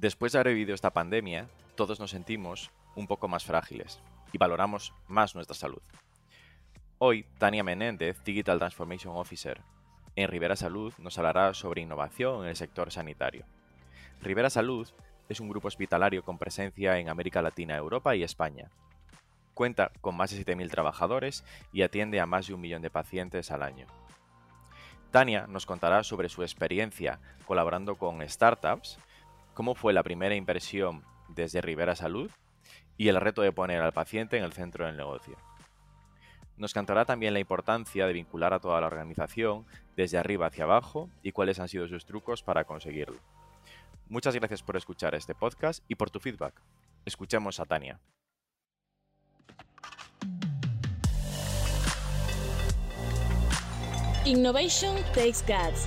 Después de haber vivido esta pandemia, todos nos sentimos un poco más frágiles y valoramos más nuestra salud. Hoy, Tania Menéndez, Digital Transformation Officer en Rivera Salud, nos hablará sobre innovación en el sector sanitario. Rivera Salud es un grupo hospitalario con presencia en América Latina, Europa y España. Cuenta con más de 7.000 trabajadores y atiende a más de un millón de pacientes al año. Tania nos contará sobre su experiencia colaborando con startups, cómo fue la primera inversión desde Rivera Salud y el reto de poner al paciente en el centro del negocio. Nos cantará también la importancia de vincular a toda la organización desde arriba hacia abajo y cuáles han sido sus trucos para conseguirlo. Muchas gracias por escuchar este podcast y por tu feedback. Escuchemos a Tania. Innovation Takes Guts,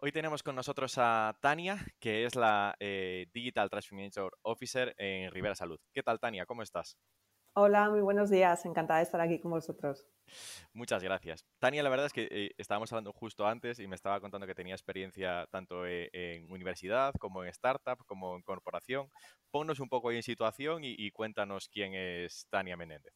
Hoy tenemos con nosotros a Tania, que es la eh, Digital Transformation Officer en Rivera Salud. ¿Qué tal, Tania? ¿Cómo estás? Hola, muy buenos días. Encantada de estar aquí con vosotros. Muchas gracias. Tania, la verdad es que eh, estábamos hablando justo antes y me estaba contando que tenía experiencia tanto eh, en universidad como en startup, como en corporación. Ponnos un poco ahí en situación y, cuéntanos quién es Tania Menéndez.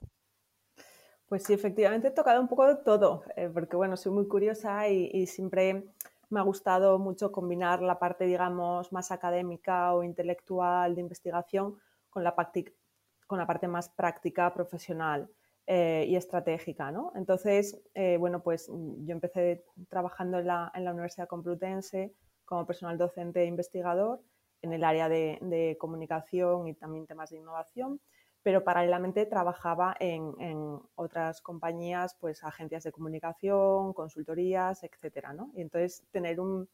Pues sí, efectivamente he tocado un poco de todo, porque bueno, soy muy curiosa y siempre me ha gustado mucho combinar la parte, digamos, más académica o intelectual de investigación con la, parte más práctica, profesional eh, y estratégica. ¿no? Entonces, eh, bueno, pues yo empecé trabajando en la, en la, Universidad Complutense como personal docente e investigador en el área de comunicación y también temas de innovación pero paralelamente trabajaba en, otras compañías, pues agencias de comunicación, consultorías, etcétera, ¿no? Y entonces tener un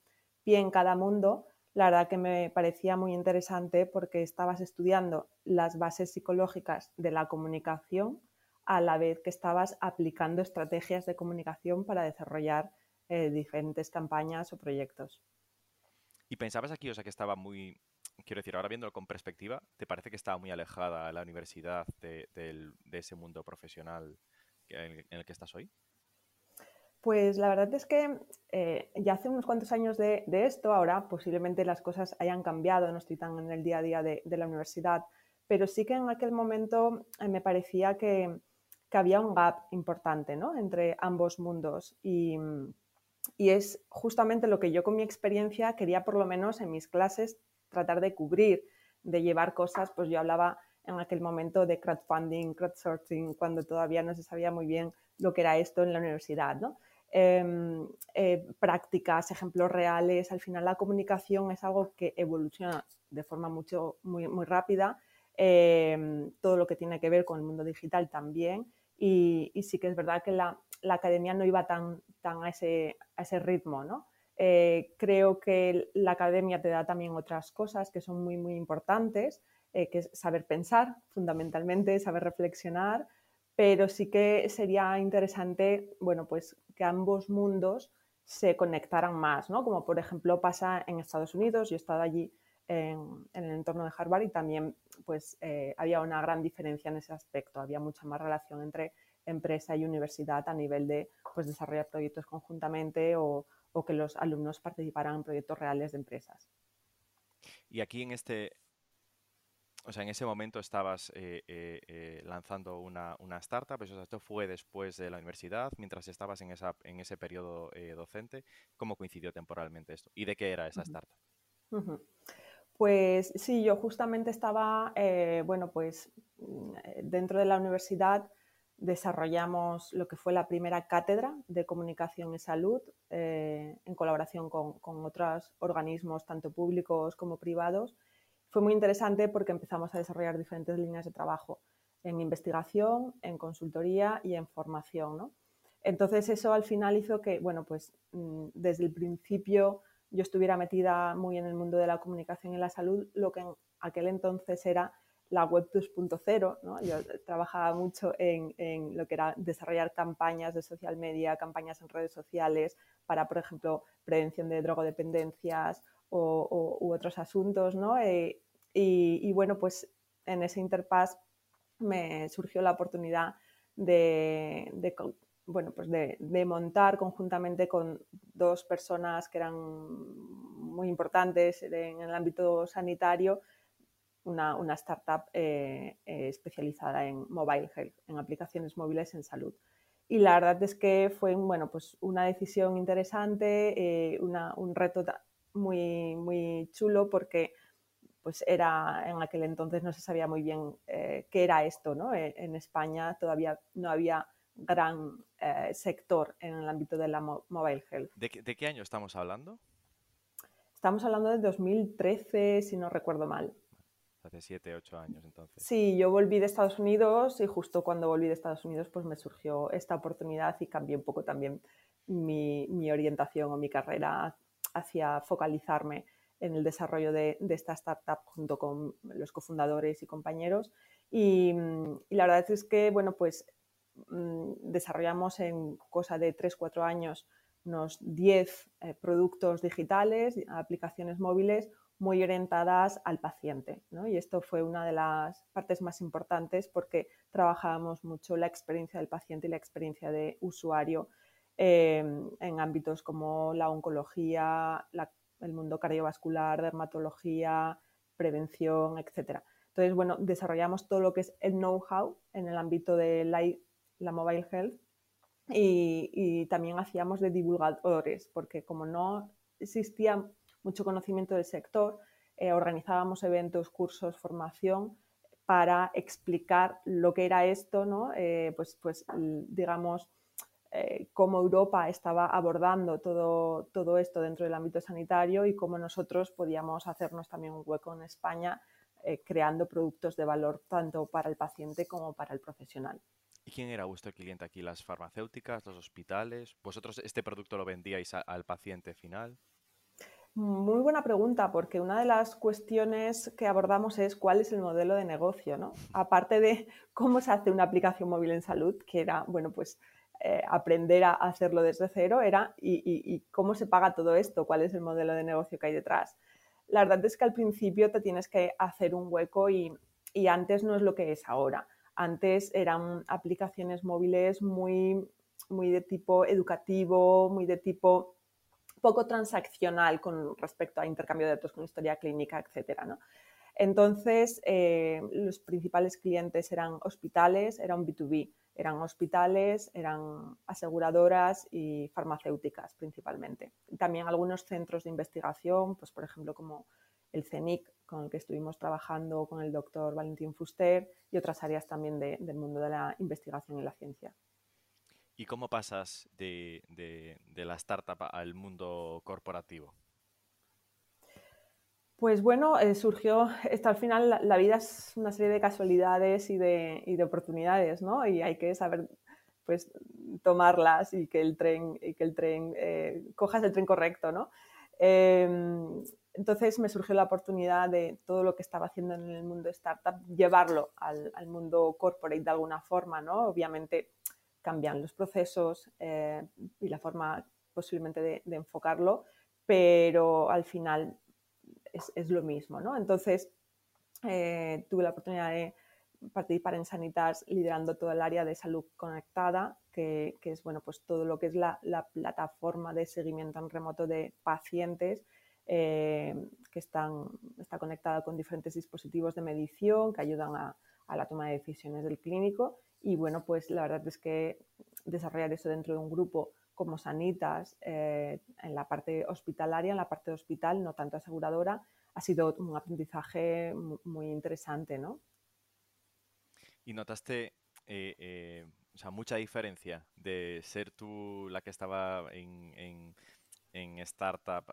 pie en cada mundo, la verdad que me parecía muy interesante porque estabas estudiando las bases psicológicas de la comunicación a la vez que estabas aplicando estrategias de comunicación para desarrollar eh, diferentes campañas o proyectos. ¿Y pensabas aquí, o sea, que estaba muy, quiero decir, ahora viéndolo con perspectiva, ¿te parece que estaba muy alejada la universidad de, ese mundo profesional en, el que estás hoy? Pues la verdad es que eh, ya hace unos cuantos años de, esto, ahora posiblemente las cosas hayan cambiado, no estoy tan en el día a día de, la universidad, pero sí que en aquel momento eh, me parecía que, había un gap importante entre ambos mundos y es justamente lo que yo con mi experiencia quería por lo menos en mis clases tratar de cubrir, de llevar cosas, pues yo hablaba en aquel momento de crowdfunding, crowdsourcing, cuando todavía no se sabía muy bien lo que era esto en la universidad, ¿no? Em, eh, prácticas, ejemplos reales. Al final la comunicación es algo que evoluciona de forma mucho, muy, muy rápida. Em, todo lo que tiene que ver con el mundo digital también. Y, sí que es verdad que la, la academia no iba tan, tan a, ese, a ese ritmo, ¿no? Eh, creo que la academia te da también otras cosas que son muy, muy importantes, eh, que es saber pensar, fundamentalmente, saber reflexionar, pero sí que sería interesante, bueno, pues que ambos mundos se conectaran más, ¿no? Como por ejemplo pasa en Estados Unidos, yo he estado allí en, el entorno de Harvard y también pues eh, había una gran diferencia en ese aspecto, había mucha más relación entre empresa y universidad a nivel de pues, desarrollar proyectos conjuntamente o, o que los alumnos participaran en proyectos reales de empresas. Y aquí en este, o sea, en ese momento estabas eh, eh, eh, lanzando una, startup, eso, esto fue después de la universidad, mientras estabas en, esa, en ese periodo docente. ¿Cómo coincidió temporalmente esto? ¿Y de qué era esa startup? Pues sí, yo justamente estaba, bueno, pues mm, dentro de la universidad desarrollamos lo que fue la primera cátedra de comunicación y salud eh, en colaboración con, otros organismos, tanto públicos como privados. Fue muy interesante porque empezamos a desarrollar diferentes líneas de trabajo en investigación, en consultoría y en formación. Entonces eso al final hizo que, bueno, pues mm, desde el principio yo estuviera metida muy en el mundo de la comunicación y la salud, lo que en aquel entonces era la web 2.0. ¿no? Yo trabajaba mucho en, en, lo que era desarrollar campañas de social media, campañas en redes sociales para, por ejemplo, prevención de drogodependencias o, u otros asuntos. ¿no? Eh, y, bueno, pues en ese interpass me surgió la oportunidad de, bueno, pues de, montar conjuntamente con dos personas que eran muy importantes en el ámbito sanitario una, una startup eh, eh, especializada en mobile health, en aplicaciones móviles en salud. Y la verdad es que fue bueno, pues una decisión interesante, eh, una, un reto muy, muy chulo porque pues era en aquel entonces no se sabía muy bien qué era esto. ¿no? En España todavía no había gran sector en el ámbito de la mobile health. ¿De, ¿De qué año estamos hablando? Estamos hablando de 2013, si no recuerdo mal hace siete, ocho años entonces. Sí, yo volví de Estados Unidos y justo cuando volví de Estados Unidos pues me surgió esta oportunidad y cambié un poco también mi, mi orientación o mi carrera hacia focalizarme en el desarrollo de, esta startup junto con los cofundadores y compañeros. Y, la verdad es que, bueno, pues mmm, desarrollamos en cosa de tres, cuatro años unos 10 eh, productos digitales, aplicaciones móviles, muy orientadas al paciente. ¿no? Y esto fue una de las partes más importantes porque trabajábamos mucho la experiencia del paciente y la experiencia de usuario eh, en ámbitos como la oncología, la, el mundo cardiovascular, dermatología, prevención, etc. Entonces, bueno, desarrollamos todo lo que es el know-how en el ámbito de la, la mobile health y, y también hacíamos de divulgadores, porque como no existía mucho conocimiento del sector, eh, organizábamos eventos, cursos, formación para explicar lo que era esto, ¿no? Eh, pues, pues, digamos, eh, cómo Europa estaba abordando todo, todo esto dentro del ámbito sanitario y cómo nosotros podíamos hacernos también un hueco en España creando productos de valor tanto para el paciente como para el profesional. ¿Y quién era vuestro cliente aquí? ¿Las farmacéuticas, los hospitales? ¿Vosotros este producto lo vendíais al paciente final? Muy buena pregunta, porque una de las cuestiones que abordamos es cuál es el modelo de negocio, ¿no? Aparte de cómo se hace una aplicación móvil en salud, que era, bueno, pues eh, aprender a hacerlo desde cero, era y, y, cómo se paga todo esto, cuál es el modelo de negocio que hay detrás. La verdad es que al principio te tienes que hacer un hueco y, y antes no es lo que es ahora. Antes eran aplicaciones móviles muy, muy de tipo educativo, muy de tipo poco transaccional con respecto a intercambio de datos con historia clínica, etcétera, ¿no? Entonces, eh, los principales clientes eran hospitales, era un B2B, eran hospitales, eran aseguradoras y farmacéuticas principalmente. También algunos centros de investigación, pues por ejemplo como el CENIC, con el que estuvimos trabajando con el doctor Valentín Fuster, y otras áreas también de, del mundo de la investigación y la ciencia. ¿Y cómo pasas de, la startup al mundo corporativo? Pues bueno, eh, surgió, esto al final la, vida es una serie de casualidades y de, oportunidades, ¿no? Y hay que saber pues tomarlas y que el tren, y que el tren eh, cojas el tren correcto, ¿no? Eh, entonces me surgió la oportunidad de todo lo que estaba haciendo en el mundo startup, llevarlo al, al mundo corporate de alguna forma, ¿no? Obviamente cambian los procesos eh, y la forma posiblemente de, enfocarlo, pero al final es, es lo mismo, ¿no? Entonces, eh, tuve la oportunidad de participar en Sanitas liderando todo el área de salud conectada, que, es, bueno, pues todo lo que es la, la, plataforma de seguimiento en remoto de pacientes eh, que están, está conectada con diferentes dispositivos de medición que ayudan a, a la toma de decisiones del clínico y bueno, pues la verdad es que desarrollar eso dentro de un grupo como Sanitas, eh, en la parte hospitalaria, en la parte de hospital, no tanto aseguradora, ha sido un aprendizaje muy interesante, ¿no? ¿Y notaste eh, eh, mucha diferencia de ser tú la que estaba en, en, en startup,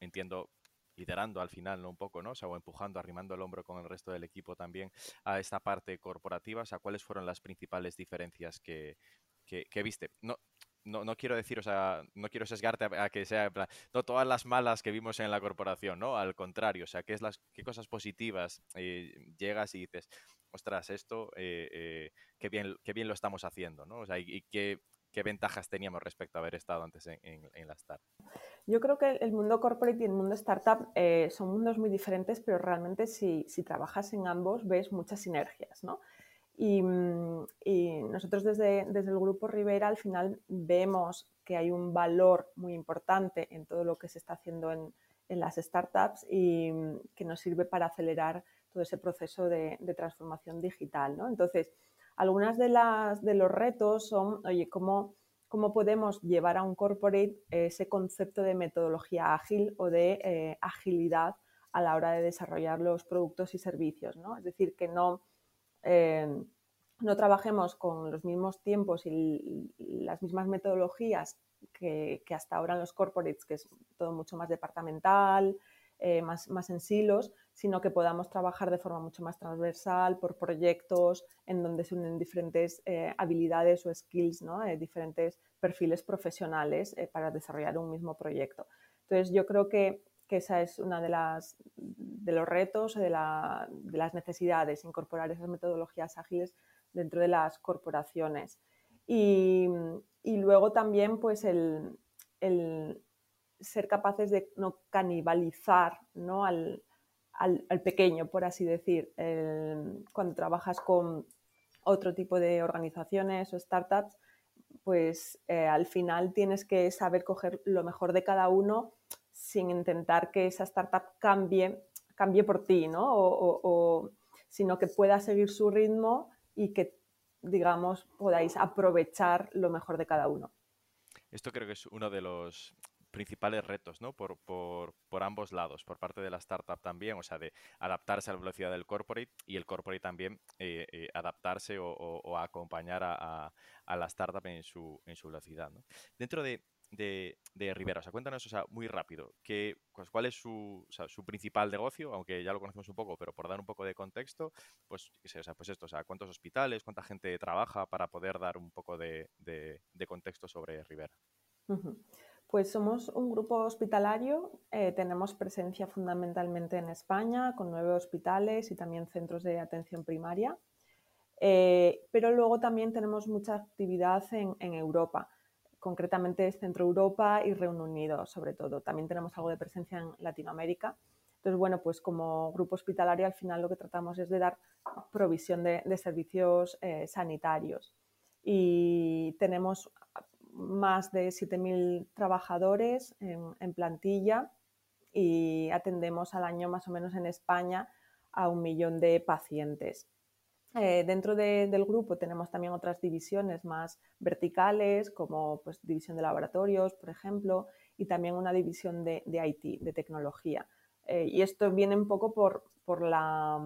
entiendo, liderando al final, ¿no? Un poco, ¿no? O sea, o empujando, arrimando el hombro con el resto del equipo también a esta parte corporativa. O sea, ¿cuáles fueron las principales diferencias que, que, viste? No, no, quiero decir, o sea, no quiero sesgarte a, que sea, no todas las malas que vimos en la corporación, ¿no? Al contrario, o sea, ¿qué, es las, qué cosas positivas eh, llegas y dices, ostras, esto, eh, eh, qué, bien, qué bien lo estamos haciendo, ¿no? O sea, y, qué, qué, ventajas teníamos respecto a haber estado antes en, en, la startup. Yo creo que el mundo corporate y el mundo startup son mundos muy diferentes, pero realmente si, si trabajas en ambos ves muchas sinergias, ¿no? Mm, y, nosotros desde, desde, el Grupo Rivera al final vemos que hay un valor muy importante en todo lo que se está haciendo en, en las startups y mm, que nos sirve para acelerar todo ese proceso de, de transformación digital. ¿no? Entonces, algunas de, las, de los retos son, oye, ¿cómo, cómo podemos llevar a un corporate ese concepto de metodología ágil o de eh, agilidad a la hora de desarrollar los productos y servicios. ¿no? Es decir, que no Em, no trabajemos con los mismos tiempos y las mismas metodologías que, hasta ahora en los corporates, que es todo mucho más departamental, eh, más, más en silos, sino que podamos trabajar de forma mucho más transversal por proyectos en donde se unen diferentes eh, habilidades o skills, ¿no? Eh, diferentes perfiles profesionales para desarrollar un mismo proyecto. Entonces, yo creo que que esa es una de las de los retos de, de, las necesidades, incorporar esas metodologías ágiles dentro de las corporaciones. Y, y luego también pues el, el, ser capaces de no canibalizar ¿no? Al, al, pequeño, por así decir, cuando trabajas con otro tipo de organizaciones o startups, pues eh, al final tienes que saber coger lo mejor de cada uno sin intentar que esa startup cambie, cambie por ti, ¿no? O, sino que pueda seguir su ritmo y que, digamos, podáis aprovechar lo mejor de cada uno. Esto creo que es uno de los principales retos, ¿no? Por, ambos lados, por parte de la startup también, o sea, de adaptarse a la velocidad del corporate y el corporate también eh, eh, adaptarse o, acompañar a, la startup en su, en su velocidad, ¿no? Dentro de, de, Rivera. O sea, cuéntanos, o sea, muy rápido, que, pues, cuál es su, su, principal negocio, aunque ya lo conocemos un poco, pero por dar un poco de contexto, pues, o sea, pues esto, o sea, cuántos hospitales, cuánta gente trabaja para poder dar un poco de, contexto sobre Rivera. Pues somos un grupo hospitalario, eh, tenemos presencia fundamentalmente en España, con nueve hospitales y también centros de atención primaria, eh, pero luego también tenemos mucha actividad en, Europa concretamente es Centro Europa y Reino Unido, sobre todo. También tenemos algo de presencia en Latinoamérica. Entonces, bueno, pues como grupo hospitalario al final lo que tratamos es de dar provisión de, servicios eh, sanitarios. Y tenemos más de 7.000 trabajadores en, plantilla y atendemos al año más o menos en España a un millón de pacientes. Eh, dentro del grupo tenemos también otras divisiones más verticales, como pues, división de laboratorios, por ejemplo, y también una división de, IT, de tecnología. Eh, y esto viene un poco por, la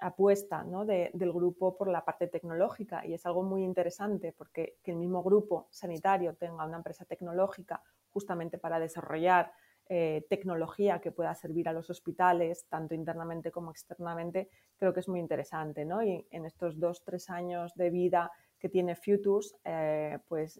apuesta del grupo por la parte tecnológica y es algo muy interesante porque que el mismo grupo sanitario tenga una empresa tecnológica justamente para desarrollar eh, tecnología que pueda servir a los hospitales, tanto internamente como externamente, creo que es muy interesante. ¿no? Y en estos dos, tres años de vida que tiene Futures, eh, pues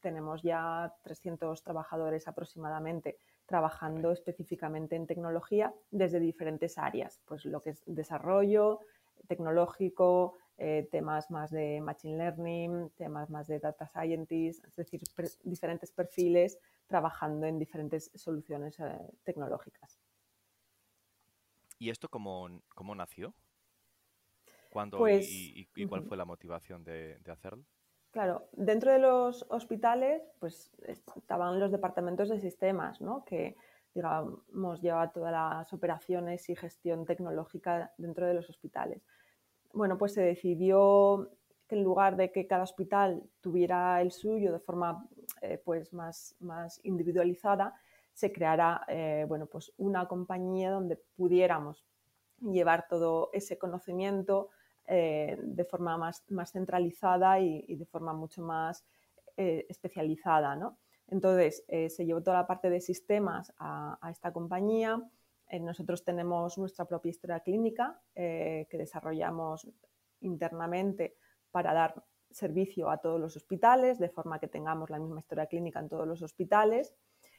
tenemos ya 300 trabajadores aproximadamente trabajando específicamente en tecnología desde diferentes áreas, pues lo que es desarrollo tecnológico, eh, temas más de Machine Learning, temas más de Data Scientist, es decir, diferentes perfiles trabajando en diferentes soluciones eh, tecnológicas. ¿Y esto cómo, cómo nació? ¿Cuándo pues, y, cuál fue la motivación de, hacerlo? Claro, dentro de los hospitales, pues estaban los departamentos de sistemas, ¿no? Que, digamos, lleva todas las operaciones y gestión tecnológica dentro de los hospitales bueno, pues se decidió que en lugar de que cada hospital tuviera el suyo de forma eh, pues más, más, individualizada, se creara eh, bueno, pues una compañía donde pudiéramos llevar todo ese conocimiento eh, de forma más, centralizada y, de forma mucho más especializada. ¿no? Entonces, se llevó toda la parte de sistemas a, esta compañía, eh, nosotros tenemos nuestra propia historia clínica eh, que desarrollamos internamente para dar servicio a todos los hospitales, de forma que tengamos la misma historia clínica en todos los hospitales.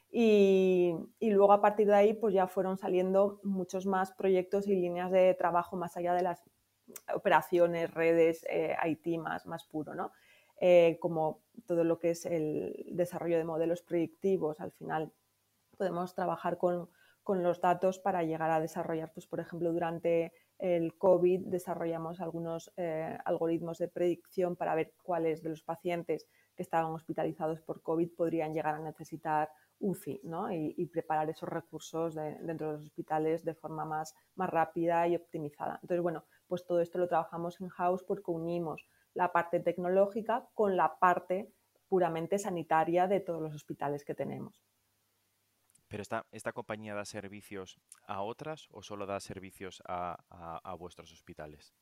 Y, luego a partir de ahí pues ya fueron saliendo muchos más proyectos y líneas de trabajo más allá de las operaciones, redes, eh, IT más, más puro, ¿no? Eh, como todo lo que es el desarrollo de modelos predictivos, al final podemos trabajar con, con los datos para llegar a desarrollar, pues por ejemplo, durante el COVID desarrollamos algunos eh, algoritmos de predicción para ver cuáles de los pacientes que estaban hospitalizados por COVID podrían llegar a necesitar UCI ¿no? y, preparar esos recursos dentro de los hospitales de forma más, más rápida y optimizada. Entonces, bueno, pues todo esto lo trabajamos en house porque unimos la parte tecnológica con la parte puramente sanitaria de todos los hospitales que tenemos. ¿Pero esta, esta compañía da servicios a otras o solo da servicios a, vuestros hospitales?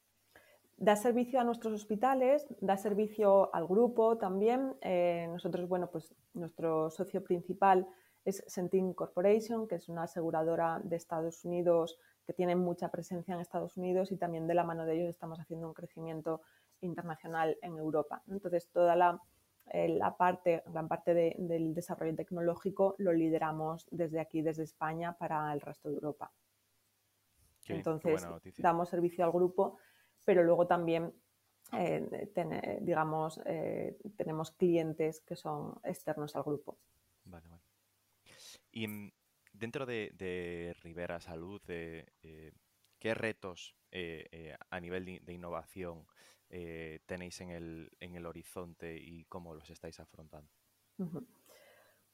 Da servicio a nuestros hospitales, da servicio al grupo también. Eh, nosotros, bueno, pues nuestro socio principal es Centin Corporation, que es una aseguradora de Estados Unidos que tiene mucha presencia en Estados Unidos y también de la mano de ellos estamos haciendo un crecimiento internacional en Europa. Entonces, toda la eh, la parte, gran parte del desarrollo tecnológico lo lideramos desde aquí, desde España, para el resto de Europa. Entonces, damos servicio al grupo, pero luego también, eh, digamos, eh, tenemos clientes que son externos al grupo. Vale, vale. Y mm, dentro de, Rivera Salud, ¿qué retos a nivel de innovación eh, tenéis en el, en el, horizonte y cómo los estáis afrontando?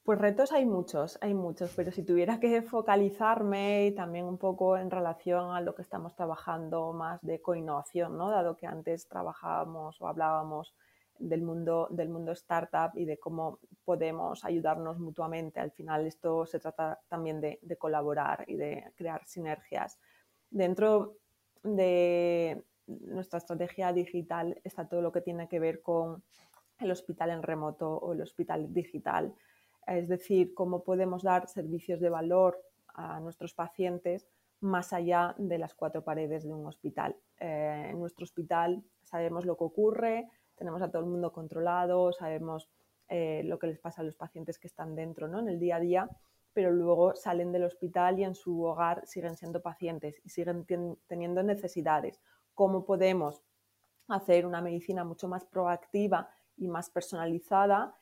Pues retos hay muchos, hay muchos, pero si tuviera que focalizarme y también un poco en relación a lo que estamos trabajando más de coinnovación, ¿no? dado que antes trabajábamos o hablábamos del mundo, del mundo startup y de cómo podemos ayudarnos mutuamente. Al final esto se trata también de, colaborar y de crear sinergias. Dentro de, nuestra estrategia digital está todo lo que tiene que ver con el hospital en remoto o el hospital digital. Es decir, cómo podemos dar servicios de valor a nuestros pacientes más allá de las cuatro paredes de un hospital. Eh, en nuestro hospital sabemos lo que ocurre, tenemos a todo el mundo controlado, sabemos eh, lo que les pasa a los pacientes que están dentro ¿no? en el día a día, pero luego salen del hospital y en su hogar siguen siendo pacientes y siguen teniendo necesidades cómo podemos hacer una medicina mucho más proactiva y más personalizada,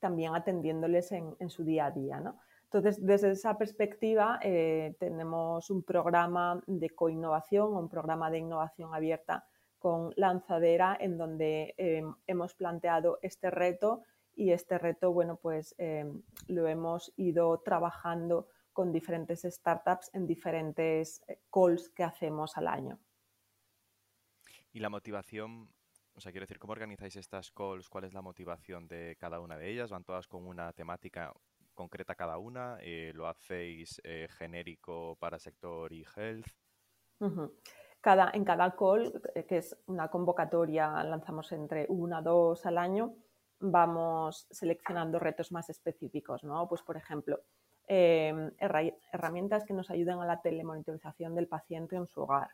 también atendiéndoles en, su día a día. Entonces, desde esa perspectiva, eh, tenemos un programa de coinnovación, un programa de innovación abierta con Lanzadera, en donde eh, hemos planteado este reto y este reto, bueno, pues eh, lo hemos ido trabajando con diferentes startups en diferentes calls que hacemos al año. Y la motivación, o sea, quiero decir, ¿cómo organizáis estas calls? ¿Cuál es la motivación de cada una de ellas? ¿Van todas con una temática concreta cada una? Eh, ¿Lo hacéis eh, genérico para sector y health? Cada, en cada call, eh, que es una convocatoria, lanzamos entre una, dos al año, vamos seleccionando retos más específicos, ¿no? Pues, por ejemplo, herramientas que nos ayuden a la telemonitorización del paciente en su hogar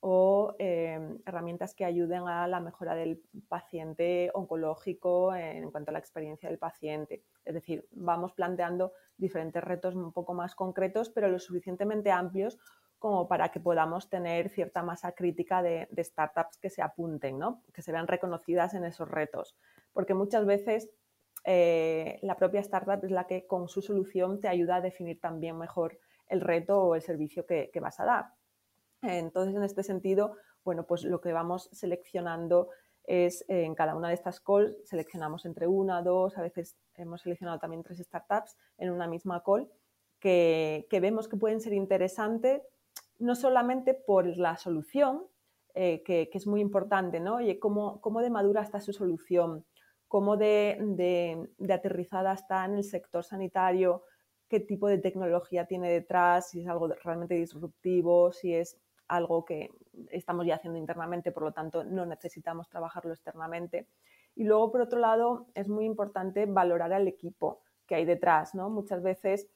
o em, herramientas que ayuden a la mejora del paciente oncológico en cuanto a la experiencia del paciente. Es decir, vamos planteando diferentes retos un poco más concretos, pero lo suficientemente amplios como para que podamos tener cierta masa crítica de, startups que se apunten, ¿no? que se vean reconocidas en esos retos. Porque muchas veces eh, la propia startup es la que con su solución te ayuda a definir también mejor el reto o el servicio que vas a dar. Entonces, en este sentido, bueno, pues lo que vamos seleccionando es eh, en cada una de estas calls, seleccionamos entre una, dos, a veces hemos seleccionado también tres startups en una misma call que, vemos que pueden ser interesantes, no solamente por la solución, eh, que, es muy importante, ¿no? Oye, ¿cómo, de madura está su solución? ¿Cómo de, de aterrizada está en el sector sanitario? ¿Qué tipo de tecnología tiene detrás? Si es algo realmente disruptivo, si es algo que estamos ya haciendo internamente, por lo tanto no necesitamos trabajarlo externamente. Y luego, por otro lado, es muy importante valorar al equipo que hay detrás. ¿no? Muchas veces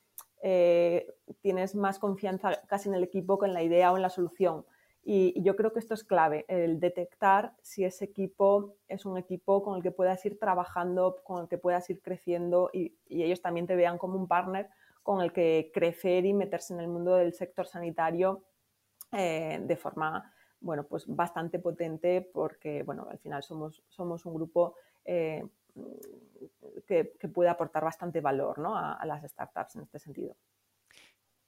eh, tienes más confianza casi en el equipo que en la idea o en la solución. Y, yo creo que esto es clave, el detectar si ese equipo es un equipo con el que puedas ir trabajando, con el que puedas ir creciendo y, ellos también te vean como un partner con el que crecer y meterse en el mundo del sector sanitario eh, de forma bueno, pues bastante potente porque bueno, al final somos, somos un grupo eh, que, puede aportar bastante valor ¿no? a, las startups en este sentido.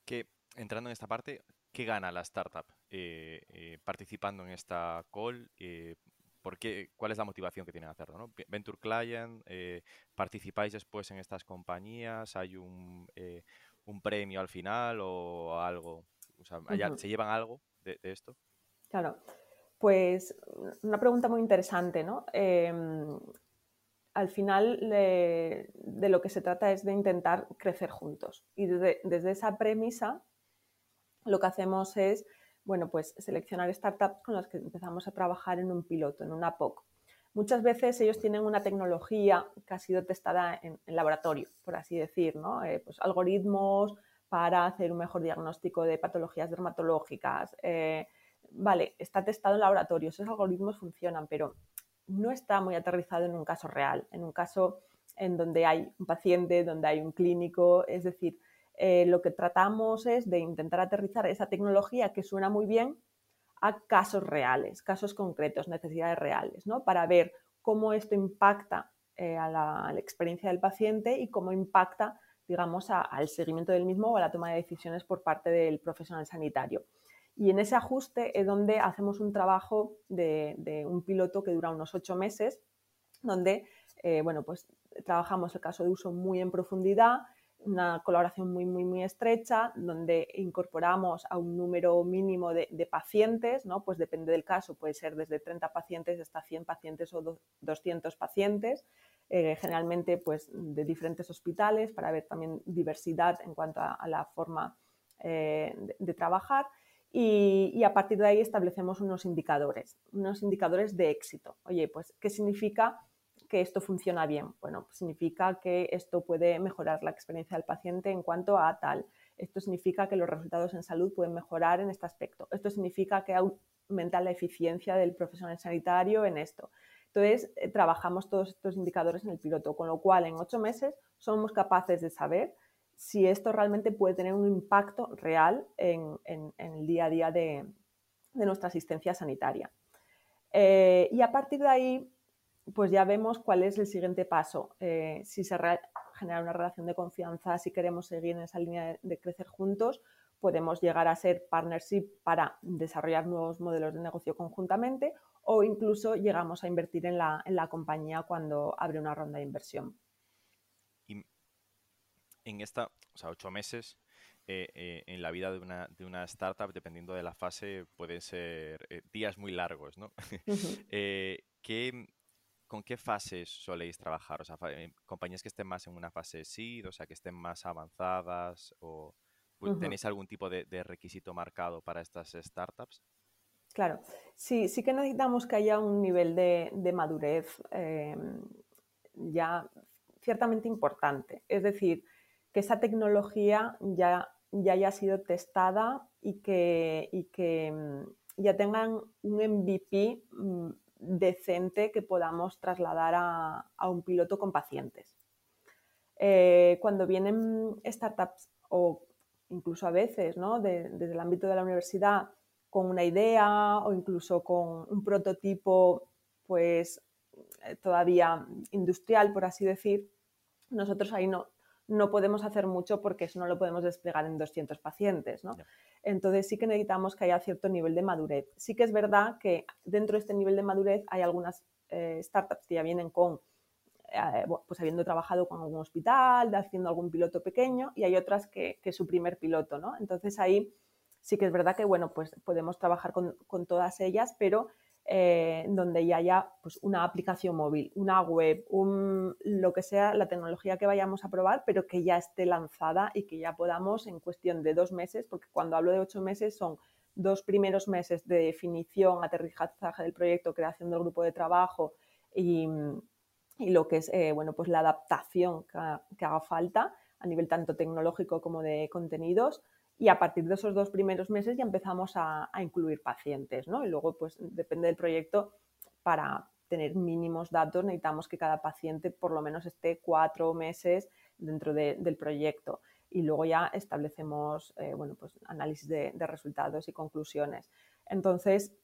Que entrando en esta parte, ¿qué gana la startup eh, eh, participando en esta call? Eh, ¿por ¿Cuál es la motivación que tienen a hacerlo? ¿no? Venture Client, ¿participáis después en estas compañías? ¿Hay un, premio al final o algo? ¿Se llevan algo de, esto? Claro, pues una pregunta muy interesante, ¿no? Em, al final de, lo que se trata es de intentar crecer juntos. Y desde, esa premisa lo que hacemos es, bueno, pues seleccionar startups con las que empezamos a trabajar en un piloto, en una POC. Muchas veces ellos tienen una tecnología que ha sido testada en, laboratorio, por así decir, ¿no? Eh, pues algoritmos para hacer un mejor diagnóstico de patologías dermatológicas. Eh, vale, está testado en laboratorio, esos algoritmos funcionan, pero no está muy aterrizado en un caso real, en un caso en donde hay un paciente, donde hay un clínico, es decir, eh, lo que tratamos es de intentar aterrizar esa tecnología que suena muy bien a casos reales, casos concretos, necesidades reales, ¿no? Para ver cómo esto impacta eh, a, la, experiencia del paciente y cómo impacta, digamos, al seguimiento del mismo o a la toma de decisiones por parte del profesional sanitario. Y en ese ajuste es donde hacemos un trabajo de, un piloto que dura unos ocho meses, donde eh, bueno, pues trabajamos el caso de uso muy en profundidad, una colaboración muy, muy, muy estrecha, donde incorporamos a un número mínimo de, pacientes, ¿no? pues depende del caso, puede ser desde 30 pacientes hasta 100 pacientes o 200 pacientes, eh, generalmente pues de diferentes hospitales para ver también diversidad en cuanto a, la forma eh, de trabajar y, a partir de ahí establecemos unos indicadores, unos indicadores de éxito. Oye, pues, ¿qué significa que esto funciona bien? Bueno, pues significa que esto puede mejorar la experiencia del paciente en cuanto a tal. Esto significa que los resultados en salud pueden mejorar en este aspecto. Esto significa que aumenta la eficiencia del profesional sanitario en esto. Entonces, eh, trabajamos todos estos indicadores en el piloto, con lo cual en ocho meses somos capaces de saber si esto realmente puede tener un impacto real en, el día a día de, nuestra asistencia sanitaria. Eh, y a partir de ahí, pues ya vemos cuál es el siguiente paso. Eh, si se genera una relación de confianza, si queremos seguir en esa línea de, crecer juntos, podemos llegar a ser partnership para desarrollar nuevos modelos de negocio conjuntamente o incluso llegamos a invertir en la, en la compañía cuando abre una ronda de inversión en esta, o sea, ocho meses, eh, eh, en la vida de una, de una, startup, dependiendo de la fase, pueden ser eh, días muy largos, ¿no? ¿Con qué fases soléis trabajar? O sea, compañías que estén más en una fase seed, o sea, que estén más avanzadas, o tenéis algún tipo de, requisito marcado para estas startups? Claro, sí, sí que necesitamos que haya un nivel de, de madurez em, ya ciertamente importante. Es decir, que esa tecnología ya, ya haya sido testada y que, que mm, ya tengan un MVP mm, decente que podamos trasladar a, un piloto con pacientes. Eh, cuando vienen startups o incluso a veces ¿no? desde el ámbito de la universidad con una idea o incluso con un prototipo pues eh, todavía industrial, por así decir, nosotros ahí no, no podemos hacer mucho porque eso no lo podemos desplegar en 200 pacientes. ¿no? Entonces sí que necesitamos que haya cierto nivel de madurez. Sí que es verdad que dentro de este nivel de madurez hay algunas eh, startups que ya vienen con, eh, pues habiendo trabajado con algún hospital, haciendo algún piloto pequeño y hay otras que, que su primer piloto. ¿no? Entonces ahí sí que es verdad que bueno, pues podemos trabajar con, con todas ellas, pero eh, donde ya haya pues, una aplicación móvil, una web, lo que sea la tecnología que vayamos a probar, pero que ya esté lanzada y que ya podamos en cuestión de dos meses, porque cuando hablo de ocho meses son dos primeros meses de definición, aterrizaje del proyecto, creación del grupo de trabajo y, lo que es eh, bueno, pues la adaptación que haga falta a nivel tanto tecnológico como de contenidos y a partir de esos dos primeros meses ya empezamos a, incluir pacientes, ¿no? Y luego, pues depende del proyecto, para tener mínimos datos necesitamos que cada paciente por lo menos esté cuatro meses dentro del proyecto y luego ya establecemos eh, bueno, pues, análisis de, resultados y conclusiones. Entonces,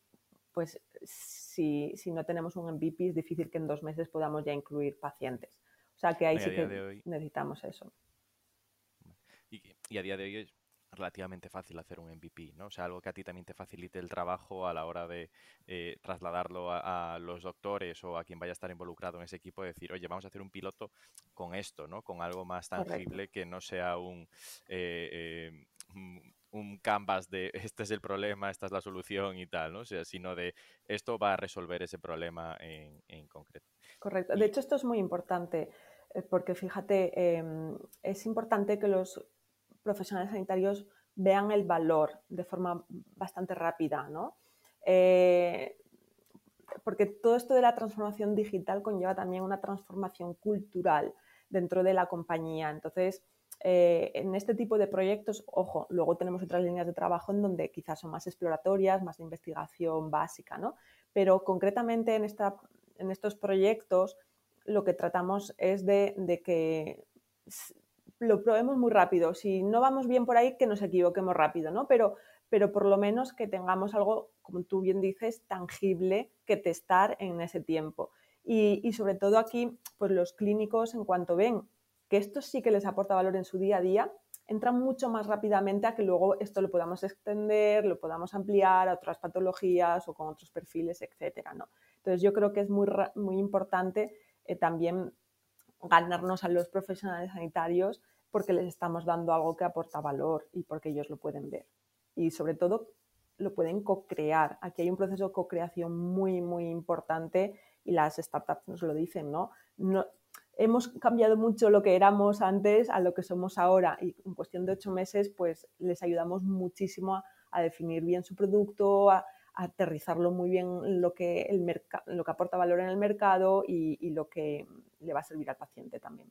pues si, no tenemos un MVP es difícil que en dos meses podamos ya incluir pacientes. O sea que ahí sí que necesitamos eso. Y, a día de hoy relativamente fácil hacer un MVP, ¿no? O sea, algo que a ti también te facilite el trabajo a la hora de eh, trasladarlo a, los doctores o a quien vaya a estar involucrado en ese equipo, decir, oye, vamos a hacer un piloto con esto, ¿no? Con algo más tangible que no sea un, eh, eh, un canvas de este es el problema, esta es la solución y tal, ¿no? O sea, sino de esto va a resolver ese problema en, en concreto. Correcto. De hecho, esto es muy importante porque fíjate, em, es importante que los profesionales sanitarios vean el valor de forma bastante rápida, ¿no? Eh, porque todo esto de la transformación digital conlleva también una transformación cultural dentro de la compañía. Entonces, eh, en este tipo de proyectos, ojo, luego tenemos otras líneas de trabajo en donde quizás son más exploratorias, más de investigación básica, ¿no? Pero concretamente en, esta, en estos proyectos lo que tratamos es de, de que lo probemos muy rápido. Si no vamos bien por ahí, que nos equivoquemos rápido, ¿no? Pero, pero por lo menos que tengamos algo, como tú bien dices, tangible que testar en ese tiempo. Y, sobre todo aquí, pues los clínicos, en cuanto ven que esto sí que les aporta valor en su día a día, entran mucho más rápidamente a que luego esto lo podamos extender, lo podamos ampliar a otras patologías o con otros perfiles, etcétera, ¿no? Entonces yo creo que es muy, muy importante eh, también ganarnos a los profesionales sanitarios porque les estamos dando algo que aporta valor y porque ellos lo pueden ver. Y sobre todo lo pueden co-crear. Aquí hay un proceso de co-creación muy, muy importante y las startups nos lo dicen, ¿no? no hemos cambiado mucho lo que éramos antes a lo que somos ahora y en cuestión de ocho meses pues les ayudamos muchísimo a, definir bien su producto, a, aterrizarlo muy bien lo que, el lo que aporta valor en el mercado y lo que le va a servir al paciente también.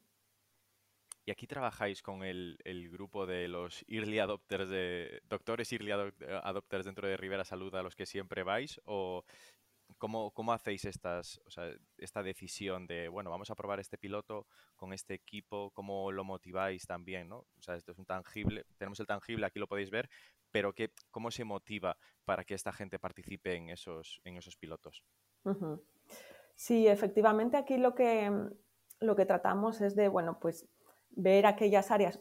¿Y aquí trabajáis con el, grupo de los early adopters, de doctores early adopters dentro de Rivera Salud a los que siempre vais? ¿O cómo, hacéis esta decisión de, bueno, vamos a probar este piloto con este equipo? ¿Cómo lo motiváis también? ¿no? O sea, esto es un tangible, tenemos el tangible, aquí lo podéis ver, pero ¿qué, ¿cómo se motiva para que esta gente participe en esos, en esos pilotos? Sí, efectivamente aquí lo que, lo que tratamos es de, bueno, pues ver aquellas áreas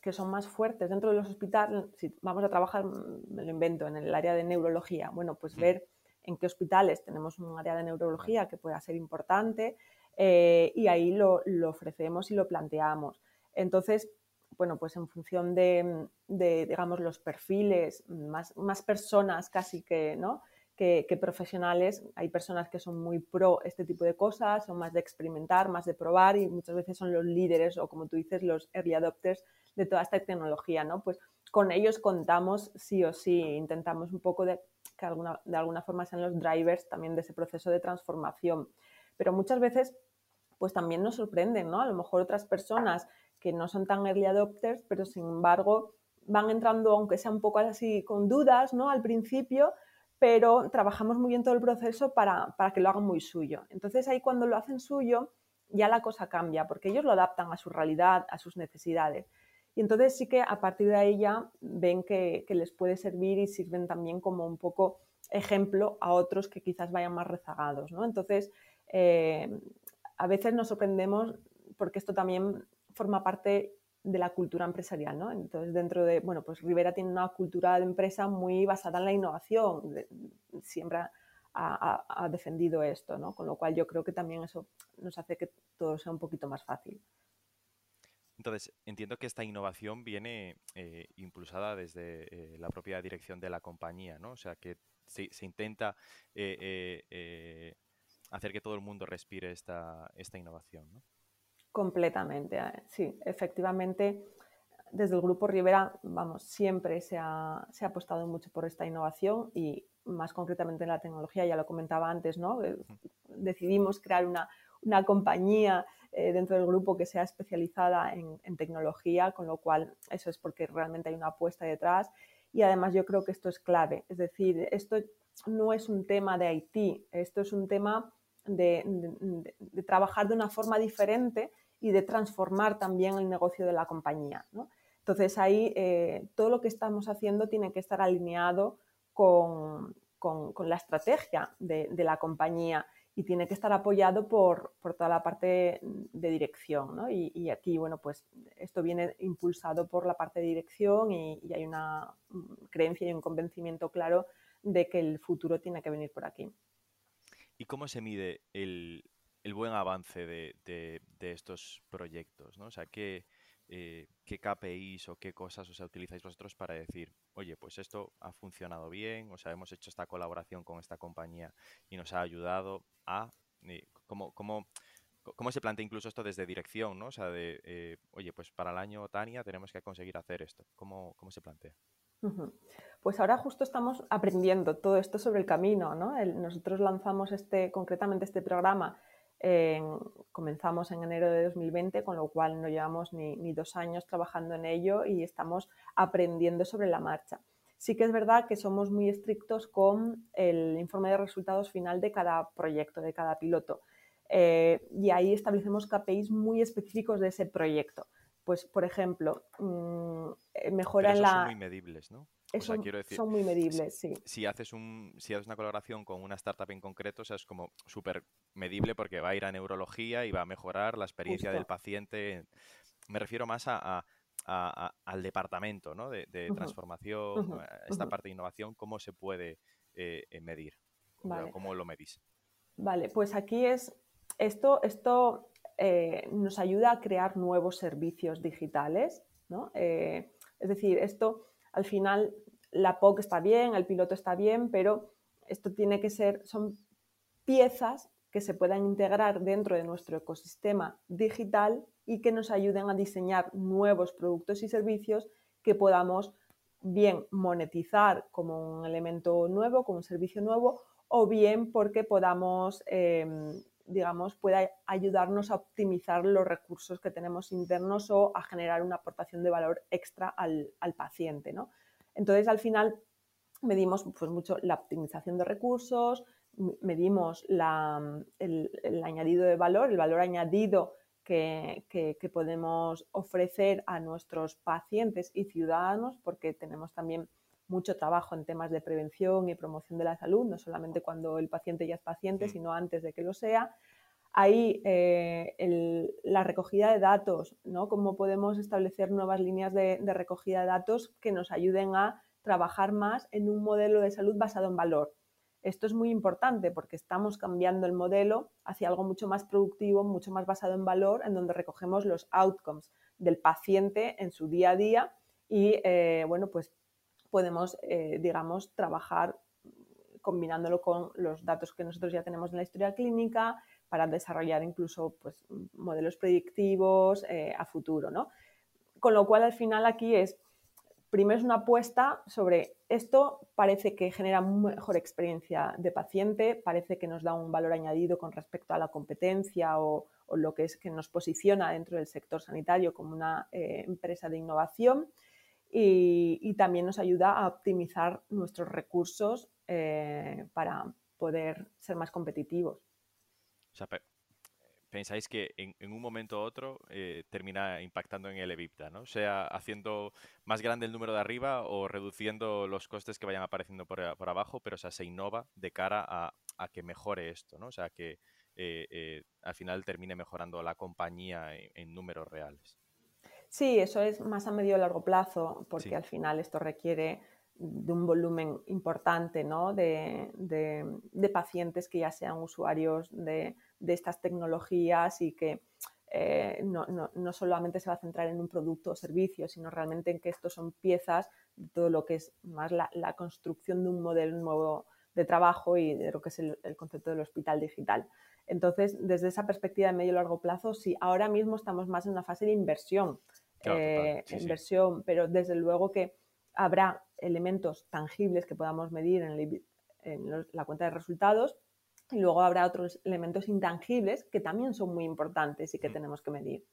que son más fuertes dentro de los hospitales, si vamos a trabajar, me lo invento, en el área de neurología, bueno, pues ver en qué hospitales tenemos un área de neurología que pueda ser importante eh, y ahí lo, ofrecemos y lo planteamos. Entonces, bueno, pues en función de, de digamos, los perfiles, más, más personas casi que, ¿no? Que, profesionales. Hay personas que son muy pro este tipo de cosas, son más de experimentar, más de probar y muchas veces son los líderes o como tú dices, los early adopters de toda esta tecnología, ¿no? Pues con ellos contamos sí o sí, intentamos un poco de que alguna, de alguna forma sean los drivers también de ese proceso de transformación. Pero muchas veces pues también nos sorprenden, ¿no? A lo mejor otras personas que no son tan early adopters, pero sin embargo van entrando, aunque sea un poco así con dudas, ¿no? Al principio, pero trabajamos muy bien todo el proceso para, que lo hagan muy suyo. Entonces ahí cuando lo hacen suyo, ya la cosa cambia, porque ellos lo adaptan a su realidad, a sus necesidades. Y entonces sí que a partir de ahí ya ven que, les puede servir y sirven también como un poco ejemplo a otros que quizás vayan más rezagados. ¿no? Entonces, eh, a veces nos sorprendemos porque esto también forma parte de la cultura empresarial, ¿no? Entonces, dentro de, bueno, pues Rivera tiene una cultura de empresa muy basada en la innovación, siempre ha, defendido esto, ¿no? Con lo cual yo creo que también eso nos hace que todo sea un poquito más fácil. Entonces, entiendo que esta innovación viene eh, impulsada desde eh, la propia dirección de la compañía, ¿no? O sea, que se, intenta eh, hacer que todo el mundo respire esta, esta innovación, ¿no? Completamente, eh, sí, efectivamente. Desde el Grupo Rivera, vamos, siempre se ha, se ha apostado mucho por esta innovación y más concretamente en la tecnología, ya lo comentaba antes, ¿no? Eh, decidimos crear una, una compañía eh, dentro del grupo que sea especializada en, tecnología, con lo cual eso es porque realmente hay una apuesta detrás. Y además yo creo que esto es clave, es decir, esto no es un tema de IT, esto es un tema de, trabajar de una forma diferente y de transformar también el negocio de la compañía. Entonces ahí eh, todo lo que estamos haciendo tiene que estar alineado con, la estrategia de, la compañía y tiene que estar apoyado por, toda la parte de dirección. ¿no? Y, aquí, bueno, pues esto viene impulsado por la parte de dirección y, hay una creencia y un convencimiento claro de que el futuro tiene que venir por aquí. ¿Y cómo se mide el, buen avance de, estos proyectos? ¿no? O sea, ¿qué, eh, ¿qué KPIs o qué cosas o utilizáis vosotros para decir, oye, pues esto ha funcionado bien, o sea, hemos hecho esta colaboración con esta compañía y nos ha ayudado a... ¿Cómo, cómo, cómo se plantea incluso esto desde dirección, ¿no? O sea, de, eh, oye, pues para el año Tania tenemos que conseguir hacer esto. ¿Cómo, cómo se plantea? Pues ahora justo estamos aprendiendo todo esto sobre el camino, ¿no? nosotros lanzamos este, concretamente este programa comenzamos en enero de 2020, con lo cual no llevamos ni, dos años trabajando en ello y estamos aprendiendo sobre la marcha. Sí que es verdad que somos muy estrictos con el informe de resultados final de cada proyecto, de cada piloto. Eh, y ahí establecemos KPIs muy específicos de ese proyecto. Pues, por ejemplo, mm, mejora en la... Son muy medibles, ¿no? Son muy medibles, sí. Si haces, un, si haces una colaboración con una startup en concreto, o sea, es como súper medible porque va a ir a neurología y va a mejorar la experiencia del paciente. Me refiero más a, al departamento ¿no? de, transformación, esta parte de innovación, ¿cómo se puede eh, eh, medir? ¿Cómo lo medís? Vale, pues aquí es, esto, esto eh, nos ayuda a crear nuevos servicios digitales, ¿no? es decir, esto al final la POC está bien, el piloto está bien, pero esto tiene que ser, son piezas que se puedan integrar dentro de nuestro ecosistema digital y que nos ayuden a diseñar nuevos productos y servicios que podamos bien monetizar como un elemento nuevo, como un servicio nuevo, o bien porque podamos, em, digamos, pueda ayudarnos a optimizar los recursos que tenemos internos o a generar una aportación de valor extra al, al paciente, ¿no? Entonces, al final, medimos pues, mucho la optimización de recursos, medimos el, añadido de valor, el valor añadido que, podemos ofrecer a nuestros pacientes y ciudadanos, porque tenemos también mucho trabajo en temas de prevención y promoción de la salud, no solamente cuando el paciente ya es paciente, sino antes de que lo sea. Ahí eh, la recogida de datos, ¿no? Cómo podemos establecer nuevas líneas de, recogida de datos que nos ayuden a trabajar más en un modelo de salud basado en valor. Esto es muy importante porque estamos cambiando el modelo hacia algo mucho más productivo, mucho más basado en valor, en donde recogemos los outcomes del paciente en su día a día y, eh, bueno, pues podemos, eh, digamos, trabajar combinándolo con los datos que nosotros ya tenemos en la historia clínica, para desarrollar incluso pues, modelos predictivos eh, a futuro. ¿no? Con lo cual, al final aquí es, primero es una apuesta sobre esto, parece que genera mejor experiencia de paciente, parece que nos da un valor añadido con respecto a la competencia o, lo que es que nos posiciona dentro del sector sanitario como una eh, empresa de innovación. Y, también nos ayuda a optimizar nuestros recursos eh, para poder ser más competitivos. O sea, pensáis que en, un momento u otro eh, termina impactando en el EBITDA, ¿no? Sea haciendo más grande el número de arriba o reduciendo los costes que vayan apareciendo por, abajo, pero o sea, se innova de cara a, que mejore esto, ¿no? O sea, que eh, eh, al final termine mejorando la compañía en, números reales. Sí, eso es más a medio y largo plazo, porque al final esto requiere de un volumen importante de, pacientes que ya sean usuarios de, estas tecnologías y que eh, no, solamente se va a centrar en un producto o servicio, sino realmente en que estos son piezas de todo lo que es más la, construcción de un modelo nuevo de trabajo y de lo que es el, concepto del hospital digital. Entonces, desde esa perspectiva de medio y largo plazo, sí, ahora mismo estamos más en una fase de inversión, eh, inversión, pero desde luego que habrá elementos tangibles que podamos medir en, la cuenta de resultados Y luego habrá otros elementos intangibles que también son muy importantes y que tenemos que medir.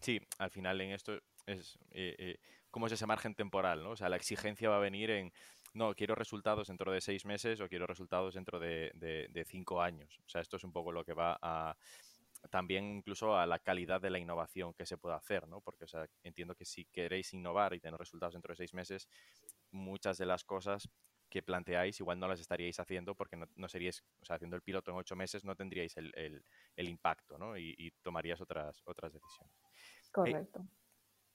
Sí, al final en esto es eh, eh, como es ese margen temporal, ¿no? O sea, la exigencia va a venir en, no, quiero resultados dentro de seis meses o quiero resultados dentro de, de cinco años. O sea, esto es un poco lo que va a, también incluso a la calidad de la innovación que se pueda hacer, ¿no? Porque, o sea, entiendo que si queréis innovar y tener resultados dentro de seis meses, muchas de las cosas que planteáis igual no las estaríais haciendo porque no, seríais, o sea, haciendo el piloto en ocho meses no tendríais el, el, impacto, ¿no? Y, tomarías otras, otras decisiones. Eh, Correcto.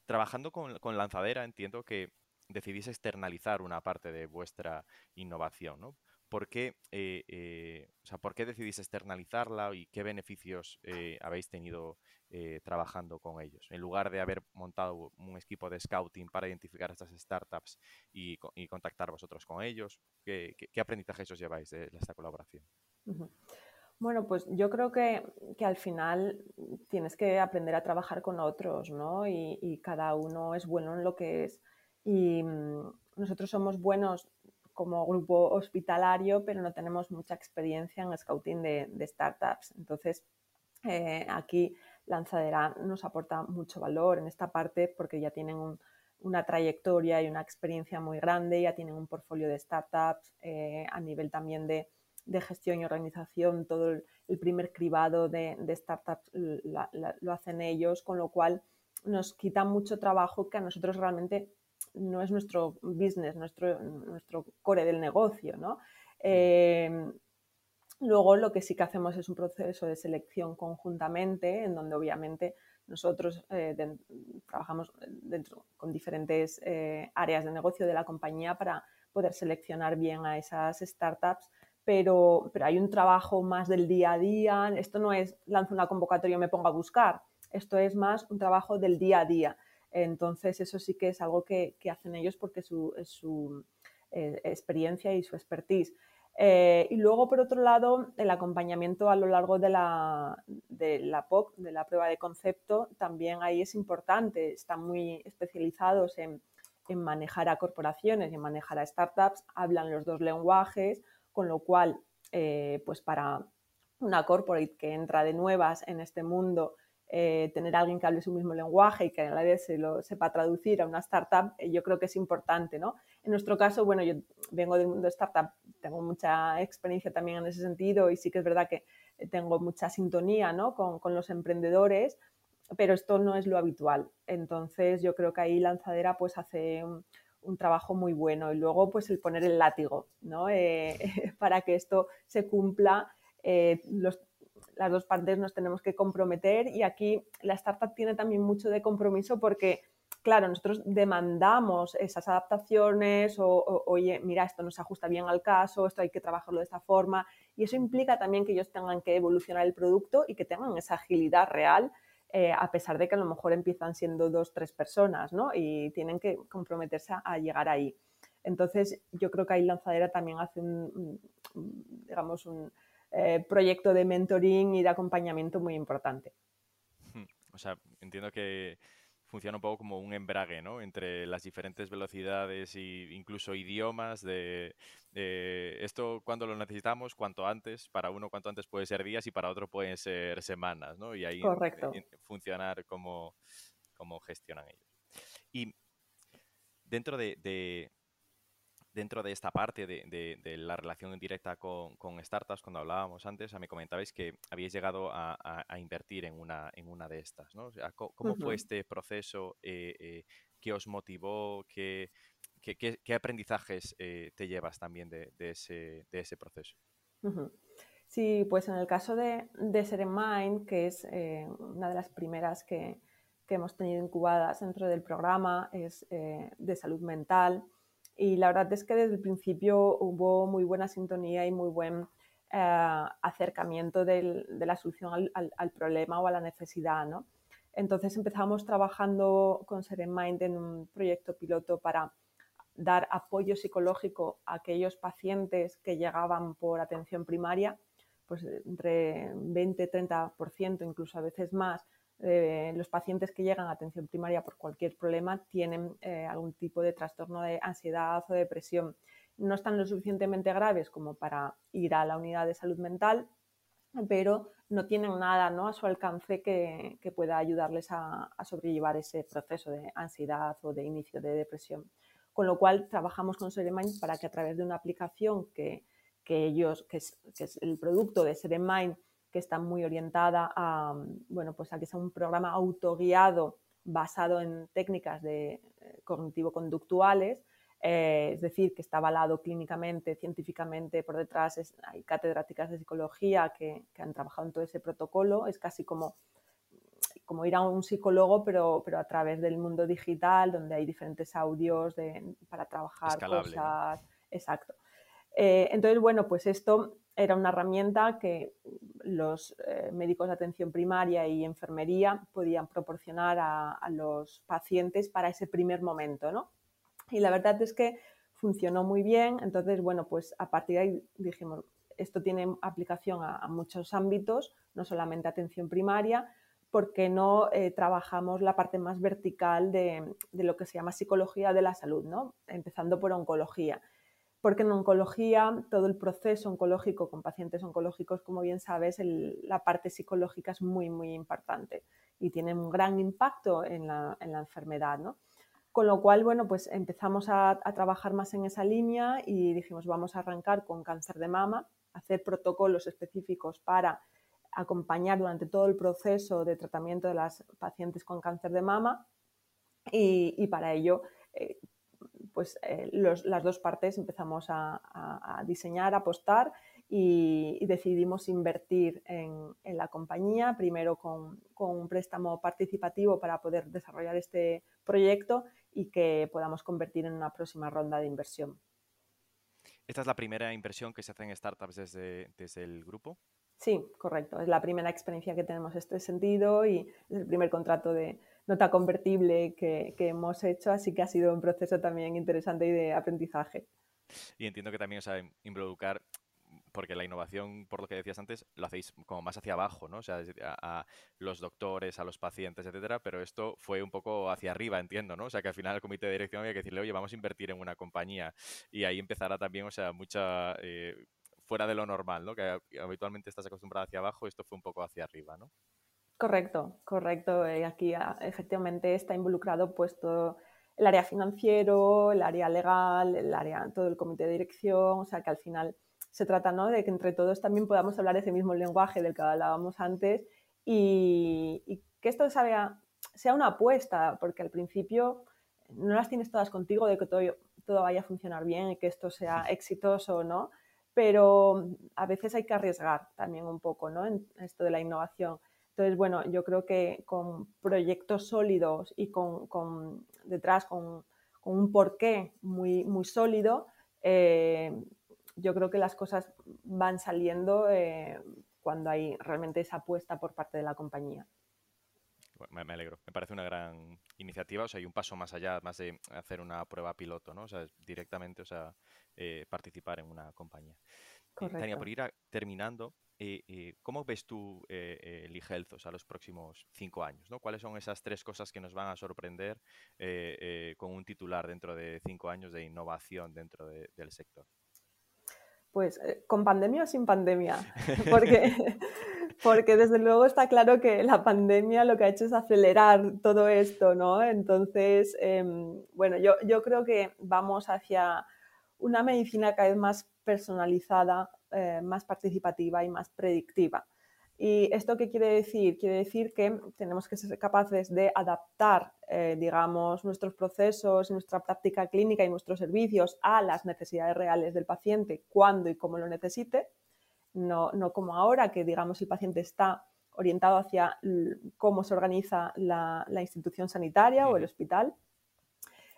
trabajando con, con Lanzadera entiendo que decidís externalizar una parte de vuestra innovación, ¿no? ¿Por qué, eh, eh, o sea, ¿por qué decidís externalizarla y qué beneficios eh, habéis tenido trabajando con ellos? En lugar de haber montado un equipo de scouting para identificar estas startups y, contactar vosotros con ellos, ¿qué, aprendizajes os lleváis de esta colaboración? Bueno, pues yo creo que, al final tienes que aprender a trabajar con otros, ¿no? Y, y cada uno es bueno en lo que es. Y mm, nosotros somos buenos como grupo hospitalario, pero no tenemos mucha experiencia en scouting de, startups. Entonces, eh, aquí Lanzadera nos aporta mucho valor en esta parte porque ya tienen una trayectoria y una experiencia muy grande, ya tienen un portfolio de startups eh, a nivel también de, gestión y organización, todo el, primer cribado de, startups lo hacen ellos, con lo cual nos quita mucho trabajo que a nosotros realmente no es nuestro business, nuestro, nuestro core del negocio, ¿no? Em, luego lo que sí que hacemos es un proceso de selección conjuntamente, en donde obviamente nosotros eh, trabajamos dentro con diferentes eh, áreas de negocio de la compañía para poder seleccionar bien a esas startups, pero, pero, hay un trabajo más del día a día. Esto no es lanzo una convocatoria y me pongo a buscar. Esto es más un trabajo del día a día. Entonces, eso sí que es algo que, hacen ellos porque su, es su eh, experiencia y su expertise. Eh, y luego, por otro lado, el acompañamiento a lo largo de la, de la POC, de la prueba de concepto, también ahí es importante. Están muy especializados en, manejar a corporaciones y en manejar a startups, hablan los dos lenguajes, con lo cual, eh, pues para una corporate que entra de nuevas en este mundo eh, tener a alguien que hable su mismo lenguaje y que a la vez se lo sepa traducir a una startup, eh, yo creo que es importante, ¿no? En nuestro caso, bueno, yo vengo del mundo de startup, tengo mucha experiencia también en ese sentido y sí que es verdad que tengo mucha sintonía, ¿no? Con, con los emprendedores, pero esto no es lo habitual. Entonces, yo creo que ahí Lanzadera pues hace un, trabajo muy bueno y luego pues el poner el látigo, ¿no? Eh, para que esto se cumpla. los, las dos partes nos tenemos que comprometer y aquí la startup tiene también mucho de compromiso porque, claro, nosotros demandamos esas adaptaciones o, oye, mira, esto no se ajusta bien al caso, esto hay que trabajarlo de esta forma y eso implica también que ellos tengan que evolucionar el producto y que tengan esa agilidad real. Eh, a pesar de que a lo mejor empiezan siendo dos, tres personas, ¿no? Y tienen que comprometerse a, llegar ahí. Entonces, yo creo que ahí Lanzadera también hace un digamos, un, eh, proyecto de mentoring y de acompañamiento muy importante. Hmm, o sea, entiendo que funciona un poco como un embrague, ¿no? Entre las diferentes velocidades e incluso idiomas de, esto cuando lo necesitamos, cuanto antes, para uno cuanto antes puede ser días y para otro pueden ser semanas, ¿no? Y ahí funcionar como, como gestionan ellos. Y dentro de, dentro de esta parte de, la relación directa con, startups, cuando hablábamos antes, me comentabais que habíais llegado a, invertir en una, en una de estas. ¿no? ¿Cómo fue este proceso? Eh, eh, ¿Qué os motivó? ¿Qué, qué, aprendizajes eh, te llevas también de, ese, de ese, proceso? Sí, pues en el caso de, de Mind, que es una de las primeras que, que, hemos tenido incubadas dentro del programa, es de salud mental. Y la verdad es que desde el principio hubo muy buena sintonía y muy buen eh, acercamiento de la solución al, problema o a la necesidad. ¿no? Entonces empezamos trabajando con Mind en un proyecto piloto para dar apoyo psicológico a aquellos pacientes que llegaban por atención primaria, pues entre 20-30%, incluso a veces más, eh, los pacientes que llegan a atención primaria por cualquier problema tienen eh, algún tipo de trastorno de ansiedad o depresión. no están lo suficientemente graves como para ir a la unidad de salud mental, pero no tienen nada ¿no? a su alcance que, pueda ayudarles a, sobrellevar ese proceso de ansiedad o de inicio de depresión. Con lo cual, trabajamos con Seremind para que a través de una aplicación que, ellos, que es, el producto de Seremind, que está muy orientada a, bueno, pues a que sea un programa autoguiado basado en técnicas de eh, cognitivo-conductuales, eh, es decir, que está avalado clínicamente, científicamente por detrás. hay catedráticas de psicología que, han trabajado en todo ese protocolo. Es casi como, como ir a un psicólogo, pero, pero a través del mundo digital, donde hay diferentes audios para trabajar cosas. Exacto. Eh, entonces, bueno, pues esto era una herramienta que los eh, médicos de atención primaria y enfermería podían proporcionar a, los pacientes para ese primer momento, ¿no? Y la verdad es que funcionó muy bien. Entonces, bueno, pues a partir de ahí dijimos, esto tiene aplicación a, muchos ámbitos, no solamente atención primaria, porque no eh, trabajamos la parte más vertical de, lo que se llama psicología de la salud, ¿no? empezando por oncología. Porque en oncología, todo el proceso oncológico con pacientes oncológicos, como bien sabes, la parte psicológica es muy, muy importante y tiene un gran impacto en la, en la enfermedad. ¿no? Con lo cual, bueno, pues empezamos a, trabajar más en esa línea y dijimos, vamos a arrancar con cáncer de mama, hacer protocolos específicos para acompañar durante todo el proceso de tratamiento de las pacientes con cáncer de mama y, para ello, eh, pues eh, las dos partes empezamos a, a diseñar, a apostar y, decidimos invertir en, la compañía, primero con, un préstamo participativo para poder desarrollar este proyecto y que podamos convertir en una próxima ronda de inversión. ¿Esta es la primera inversión que se hace en startups desde, desde el grupo? Sí, correcto. Es la primera experiencia que tenemos en este sentido y es el primer contrato de nota convertible que, que hemos hecho, así que ha sido un proceso también interesante y de aprendizaje. Y entiendo que también os sea, involucrar porque la innovación, por lo que decías antes, lo hacéis como más hacia abajo, ¿no? O sea, a, los doctores, a los pacientes, etcétera, pero esto fue un poco hacia arriba, entiendo, ¿no? O sea, que al final el comité de dirección había que decirle, oye, vamos a invertir en una compañía y ahí empezará también, o sea, mucha... Eh, fuera de lo normal, ¿no? Que habitualmente estás acostumbrada hacia abajo, esto fue un poco hacia arriba, ¿no? Correcto, correcto. Y aquí ah, efectivamente está involucrado pues todo el área financiero, el área legal, el área, todo el comité de dirección, o sea que al final se trata ¿no? de que entre todos también podamos hablar ese mismo lenguaje del que hablábamos antes y, que esto sea, sea una apuesta, porque al principio no las tienes todas contigo de que todo, todo vaya a funcionar bien y que esto sea exitoso o no, pero a veces hay que arriesgar también un poco ¿no? en esto de la innovación. Entonces, bueno, yo creo que con proyectos sólidos y con, detrás con, un porqué muy, muy sólido, eh, yo creo que las cosas van saliendo eh, cuando hay realmente esa apuesta por parte de la compañía. Me, alegro. Me parece una gran iniciativa, o sea, hay un paso más allá, más de hacer una prueba piloto, ¿no? O sea, directamente, o sea, eh, participar en una compañía. Correcto. Tania, por ir terminando, ¿cómo ves tú el eHealth, o sea, los próximos cinco años, ¿no? ¿Cuáles son esas tres cosas que nos van a sorprender con un titular dentro de cinco años de innovación dentro del sector? Pues eh, con pandemia o sin pandemia, porque, porque desde luego está claro que la pandemia lo que ha hecho es acelerar todo esto, ¿no? Entonces, em, bueno, yo, yo, creo que vamos hacia una medicina cada vez más personalizada, eh, más participativa y más predictiva. ¿Y esto qué quiere decir? Quiere decir que tenemos que ser capaces de adaptar, eh, digamos, nuestros procesos, nuestra práctica clínica y nuestros servicios a las necesidades reales del paciente cuando y cómo lo necesite, no, no como ahora que, digamos, el paciente está orientado hacia cómo se organiza la, institución sanitaria o el hospital.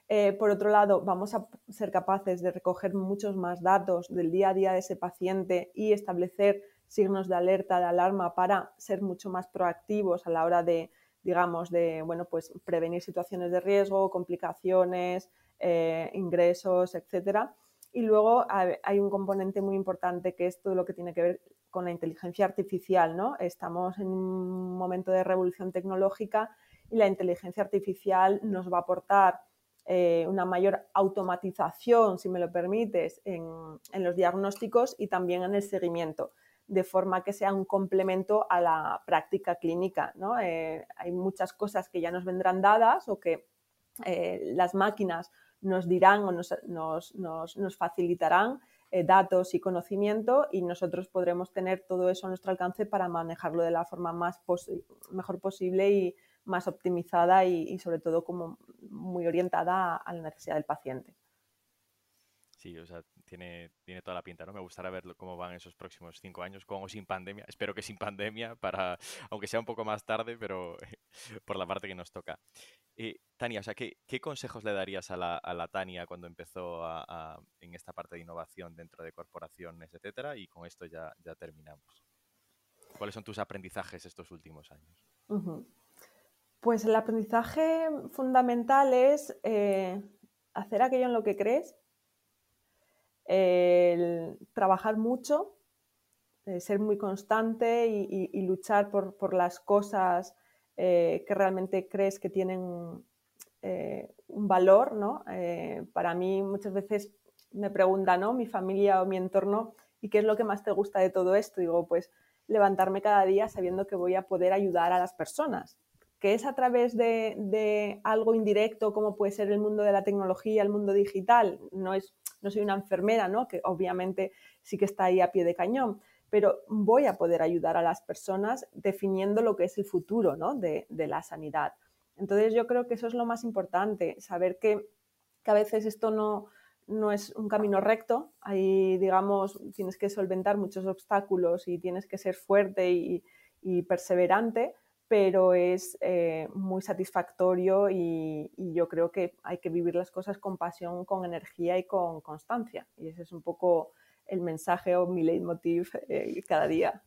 Eh, por otro lado, vamos a ser capaces de recoger muchos más datos del día a día de ese paciente y establecer signos de alerta, de alarma para ser mucho más proactivos a la hora de, digamos, de, bueno, pues prevenir situaciones de riesgo, complicaciones, eh, ingresos, etcétera. Y luego hay un componente muy importante que es todo lo que tiene que ver con la inteligencia artificial, ¿no? Estamos en un momento de revolución tecnológica y la inteligencia artificial nos va a aportar eh, una mayor automatización, si me lo permites, en, los diagnósticos y también en el seguimiento, de forma que sea un complemento a la práctica clínica. Eh, hay muchas cosas que ya nos vendrán dadas o que eh, las máquinas nos dirán o nos, facilitarán datos y conocimiento y nosotros podremos tener todo eso a nuestro alcance para manejarlo de la forma más mejor posible y más optimizada y, sobre todo como muy orientada a la necesidad del paciente. Sí, o sea, tiene, tiene toda la pinta, ¿no? Me gustaría ver cómo van esos próximos cinco años, con o sin pandemia. Espero que sin pandemia, para, aunque sea un poco más tarde, pero por la parte que nos toca. Eh, Tania, o sea, ¿qué, consejos le darías a la, a la Tania cuando empezó en esta parte de innovación dentro de corporaciones, etcétera? Y con esto ya, ya terminamos. ¿Cuáles son tus aprendizajes estos últimos años? Pues el aprendizaje fundamental es eh, hacer aquello en lo que crees, trabajar mucho, eh, ser muy constante y, luchar por, las cosas eh, que realmente crees que tienen un valor. ¿no? para mí muchas veces me preguntan ¿no? mi familia o mi entorno, ¿y qué es lo que más te gusta de todo esto? digo, pues levantarme cada día sabiendo que voy a poder ayudar a las personas que es a través de, algo indirecto como puede ser el mundo de la tecnología, el mundo digital. No, es, no soy una enfermera, ¿no? que obviamente sí que está ahí a pie de cañón, pero voy a poder ayudar a las personas definiendo lo que es el futuro de, la sanidad. Entonces yo creo que eso es lo más importante, saber que, a veces esto no, no es un camino recto, ahí digamos tienes que solventar muchos obstáculos y tienes que ser fuerte y perseverante, pero es eh, muy satisfactorio y, yo creo que hay que vivir las cosas con pasión, con energía y con constancia. Y ese es un poco el mensaje o mi leitmotiv eh, cada día.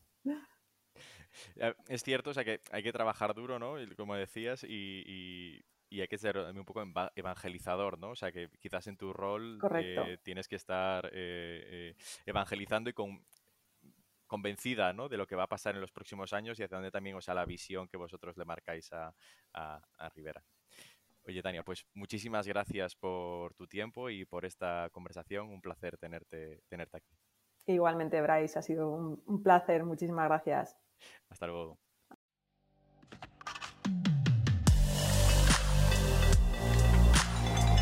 Es cierto, o sea que hay que trabajar duro, ¿no? Como decías, y, hay que ser un poco evangelizador, ¿no? O sea que quizás en tu rol eh, tienes que estar evangelizando y con convencida ¿no? de lo que va a pasar en los próximos años y hacia dónde también, o sea, la visión que vosotros le marcáis a, a, Rivera. Oye, Tania, pues muchísimas gracias por tu tiempo y por esta conversación. Un placer tenerte, tenerte aquí. Igualmente, Bryce, ha sido un placer. Muchísimas gracias. Hasta luego.